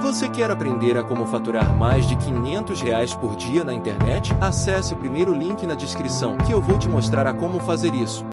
Você quer aprender a como faturar mais de 500 reais por dia na internet? Acesse o primeiro link na descrição que eu vou te mostrar a como fazer isso.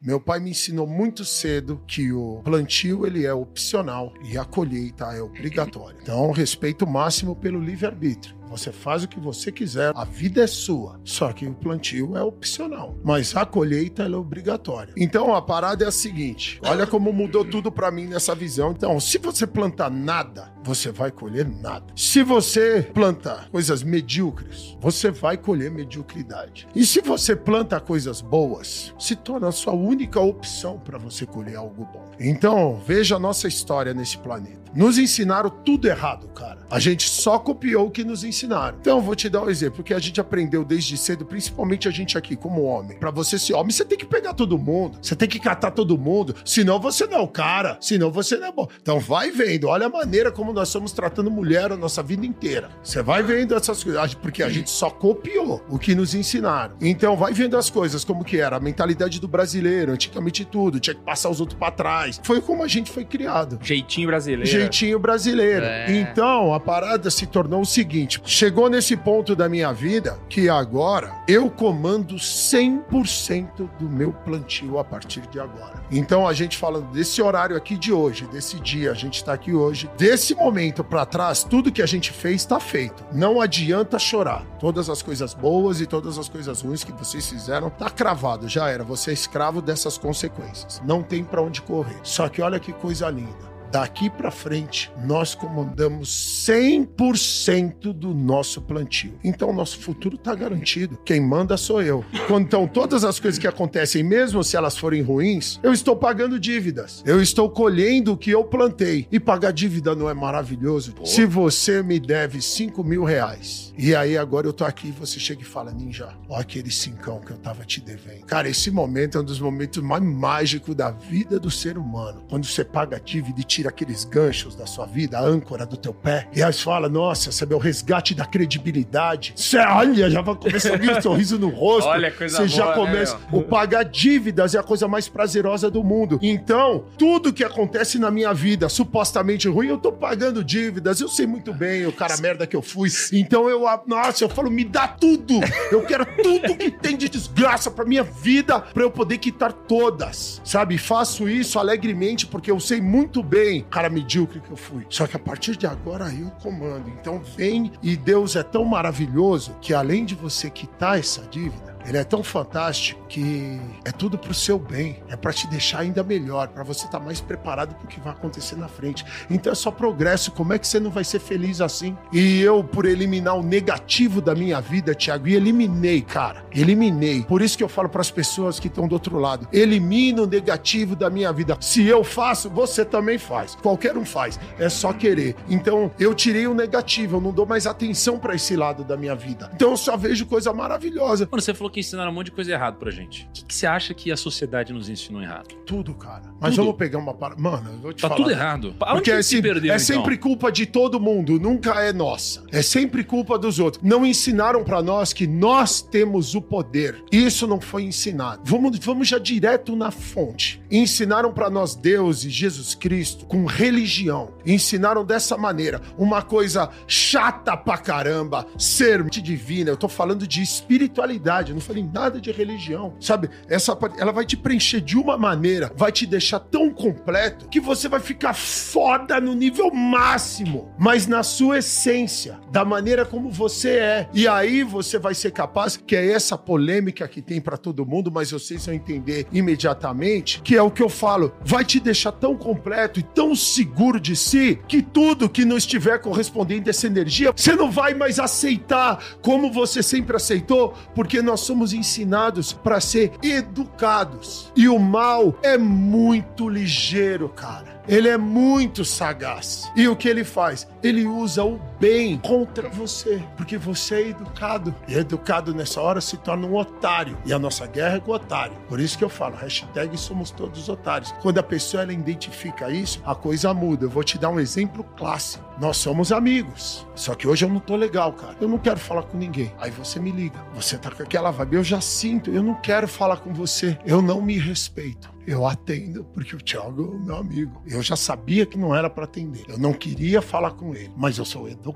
Meu pai me ensinou muito cedo que o plantio ele é opcional e a colheita é obrigatória. Então, respeito máximo pelo livre-arbítrio. Você faz o que você quiser, a vida é sua. Só que o plantio é opcional, mas a colheita é obrigatória. Então a parada é a seguinte: olha como mudou tudo para mim nessa visão. Então, se você plantar nada, você vai colher nada. Se você plantar coisas medíocres, você vai colher mediocridade. E se você planta coisas boas, se torna a sua única opção para você colher algo bom. Então, veja a nossa história nesse planeta. Nos ensinaram tudo errado, cara. A gente só copiou o que nos ensinaram. Então, vou te dar um exemplo, que a gente aprendeu desde cedo, principalmente a gente aqui como homem. Para você ser homem, você tem que pegar todo mundo, você tem que catar todo mundo, senão você não é o cara, senão você não é bom. Então, vai vendo, olha a maneira como nós estamos tratando mulher a nossa vida inteira. Você vai vendo essas coisas, porque a gente só copiou o que nos ensinaram. Então, vai vendo as coisas como que era, a mentalidade do brasileiro, antigamente tudo, tinha que passar os outros para trás. Foi como a gente foi criado. Jeitinho brasileiro. Jeitinho brasileiro. É. Então, a parada se tornou o seguinte: chegou nesse ponto da minha vida que agora eu comando 100% do meu plantio a partir de agora. Então, a gente falando desse horário aqui de hoje, desse dia, a gente tá aqui hoje, desse momento pra trás, tudo que a gente fez tá feito. Não adianta chorar. Todas as coisas boas e todas as coisas ruins que vocês fizeram, tá cravado, já era. Você é escravo dessas consequências. Não tem pra onde correr. Só que olha que coisa linda. Daqui pra frente, nós comandamos 100% do nosso plantio. Então, nosso futuro tá garantido. Quem manda sou eu. Quando, então, todas as coisas que acontecem, mesmo se elas forem ruins, eu estou pagando dívidas. Eu estou colhendo o que eu plantei. E pagar dívida não é maravilhoso? Se você me deve 5 mil reais, e aí agora eu tô aqui e você chega e fala, Ninja, ó aquele cincão que eu tava te devendo. Cara, esse momento é um dos momentos mais mágicos da vida do ser humano. Quando você paga a dívida e tira aqueles ganchos da sua vida, a âncora do teu pé, e aí você fala, nossa, sabe, é o resgate da credibilidade. Você olha, já vai começar a vir um sorriso no rosto. Olha, coisa Você já boa, né, começa. meu? o pagar dívidas é a coisa mais prazerosa do mundo. Então, tudo que acontece na minha vida, supostamente ruim, eu tô pagando dívidas. Eu sei muito bem o cara merda que eu fui. Então eu, nossa, eu falo, me dá tudo. Eu quero tudo que tem de desgraça pra minha vida, pra eu poder quitar todas. Sabe? Faço isso alegremente porque eu sei muito bem, cara medíocre que eu fui. Só que a partir de agora eu comando. Então vem e Deus é tão maravilhoso que além de você quitar essa dívida, ele é tão fantástico que é tudo pro seu bem, é pra te deixar ainda melhor, pra você estar mais preparado pro que vai acontecer na frente. Então é só progresso, como é que você não vai ser feliz assim? E eu, por eliminar o negativo da minha vida, Thiago, e eliminei, cara, eliminei. Por isso que eu falo pras pessoas que estão do outro lado, elimina o negativo da minha vida. Se eu faço, você também faz. Qualquer um faz, é só querer. Então eu tirei o negativo, eu não dou mais atenção pra esse lado da minha vida. Então eu só vejo coisa maravilhosa. Mano, você falou que ensinaram um monte de coisa errada pra gente. O que, que você acha que a sociedade nos ensinou errado? Tudo, cara. Mas Tudo. vamos pegar uma parada. Mano, eu vou te Tá falar. tudo errado. Aonde Porque que é, se perdeu, é então? sempre culpa de todo mundo, nunca é nossa. É sempre culpa dos outros. Não ensinaram pra nós que nós temos o poder. Isso não foi ensinado. Vamos, vamos já direto na fonte. Ensinaram pra nós Deus e Jesus Cristo com religião. Ensinaram dessa maneira, uma coisa chata pra caramba, ser divina. Eu tô falando de espiritualidade, eu não falei nada de religião. Sabe? Essa ela vai te preencher de uma maneira, vai te deixar tão completo que você vai ficar foda no nível máximo, mas na sua essência, da maneira como você é. E aí você vai ser capaz, que é essa polêmica que tem pra todo mundo, mas vocês vão entender imediatamente, que é o que eu falo, vai te deixar tão completo e tão seguro de si que tudo que não estiver correspondendo a essa energia, você não vai mais aceitar como você sempre aceitou, porque nós somos ensinados para ser educados. E o mal é muito ligeiro, cara. Ele é muito sagaz. E o que ele faz? Ele usa o bem contra você, porque você é educado. E educado nessa hora se torna um otário. E a nossa guerra é com o otário. Por isso que eu falo, hashtag somos todos otários. Quando a pessoa ela identifica isso, a coisa muda. Eu vou te dar um exemplo clássico. Nós somos amigos. Só que hoje eu não tô legal, cara. Eu não quero falar com ninguém. Aí você me liga. Você tá com aquela vibe. Eu já sinto. Eu não quero falar com você. Eu não me respeito. Eu atendo, porque o Thiago é meu amigo. Eu já sabia que não era para atender. Eu não queria falar com ele, mas eu sou educado.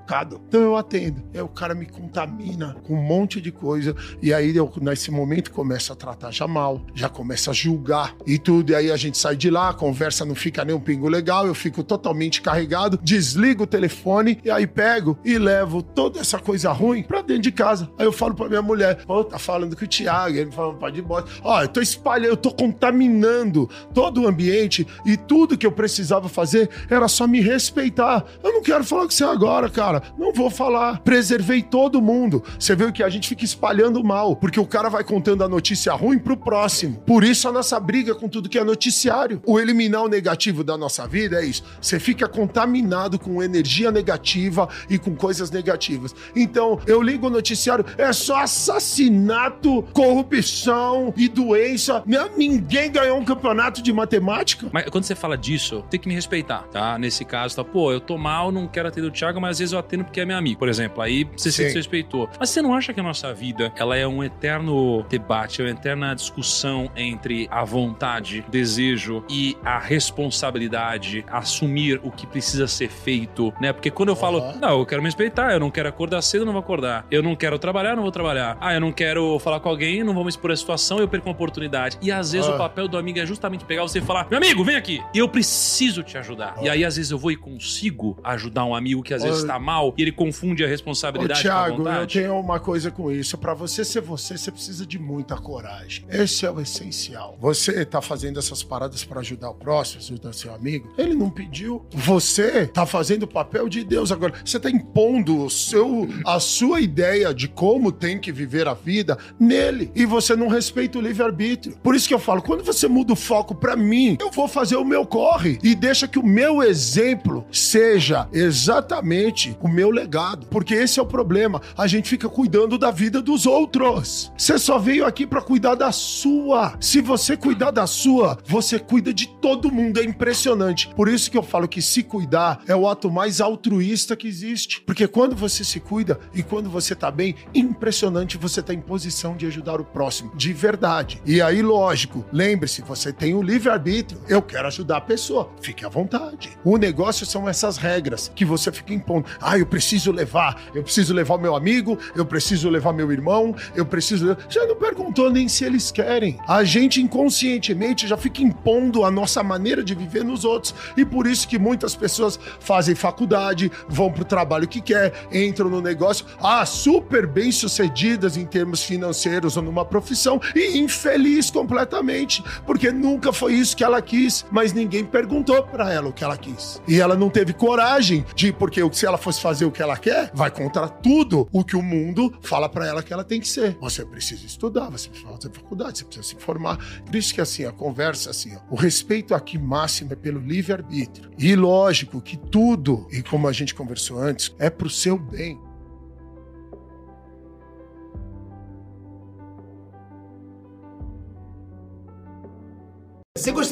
Então eu atendo. Aí o cara me contamina com um monte de coisa. E aí eu, nesse momento, começo a tratar já mal, já começa a julgar e tudo. E aí a gente sai de lá, a conversa não fica nem um pingo legal, eu fico totalmente carregado, desligo o telefone e aí pego e levo toda essa coisa ruim pra dentro de casa. Aí eu falo pra minha mulher, pô, tá falando com o Thiago, ele me fala, pode ir embora. Ó, eu tô espalhando, eu tô contaminando todo o ambiente e tudo que eu precisava fazer era só me respeitar. Eu não quero falar com você agora, cara. Não vou falar. Preservei todo mundo. Você viu que a gente fica espalhando mal, porque o cara vai contando a notícia ruim pro próximo. Por isso a nossa briga com tudo que é noticiário. O eliminar o negativo da nossa vida é isso. Você fica contaminado com energia negativa e com coisas negativas. Então, eu ligo o noticiário, é só assassinato, corrupção e doença. Ninguém ganhou um campeonato de matemática. Mas quando você fala disso, tem que me respeitar, tá? Nesse caso, tá? Pô, eu tô mal, não quero atender o Thiago, mas às vezes eu atendo porque é meu amigo. Por exemplo, aí você se respeitou. Mas você não acha que a nossa vida, ela é um eterno debate, é uma eterna discussão entre a vontade, o desejo e a responsabilidade, assumir o que precisa ser feito, né? Porque quando eu falo, uhum. não, eu quero me respeitar, eu não quero acordar cedo, não vou acordar. Eu não quero trabalhar, não vou trabalhar. Ah, eu não quero falar com alguém, não vou me expor a situação, eu perco uma oportunidade. E às vezes uhum. o papel do amigo é justamente pegar você e falar: meu amigo, vem aqui, eu preciso te ajudar. Uhum. E aí às vezes eu vou e consigo ajudar um amigo que às vezes está mal e ele confunde a responsabilidade Ô, Thiago, com a vontade. eu tenho uma coisa com isso. Para você ser você, você precisa de muita coragem. Esse é o essencial. Você tá fazendo essas paradas para ajudar o próximo, ajudar seu amigo. Ele não pediu. Você tá fazendo o papel de Deus agora. Você tá impondo o seu, a sua ideia de como tem que viver a vida nele. E você não respeita o livre-arbítrio. Por isso que eu falo, quando você muda o foco para mim, eu vou fazer o meu corre e deixa que o meu exemplo seja exatamente o meu legado. Porque esse é o problema. A gente fica cuidando da vida dos outros. Você só veio aqui para cuidar da sua. Se você cuidar da sua, você cuida de todo mundo. É impressionante. Por isso que eu falo que se cuidar é o ato mais altruísta que existe. Porque quando você se cuida e quando você tá bem, impressionante você tá em posição de ajudar o próximo, de verdade. E aí, lógico, lembre-se, você tem o livre-arbítrio. Eu quero ajudar a pessoa. Fique à vontade. O negócio são essas regras que você fica impondo. Ah, eu preciso levar, eu preciso levar meu amigo, eu preciso levar meu irmão, eu preciso. Já não perguntou nem se eles querem. A gente inconscientemente já fica impondo a nossa maneira de viver nos outros. E por isso que muitas pessoas fazem faculdade, vão pro trabalho que quer, entram no negócio, ah, super bem sucedidas em termos financeiros ou numa profissão e infeliz completamente, porque nunca foi isso que ela quis, mas ninguém perguntou para ela o que ela quis. E ela não teve coragem de, porque se ela fosse fazer o que ela quer, vai contra tudo o que o mundo fala para ela que ela tem que ser. Você precisa estudar, você precisa fazer faculdade, você precisa se formar. Por isso que assim, a conversa assim, ó, o respeito aqui máximo é pelo livre-arbítrio. E lógico que tudo, e como a gente conversou antes, é pro seu bem. Você gostaria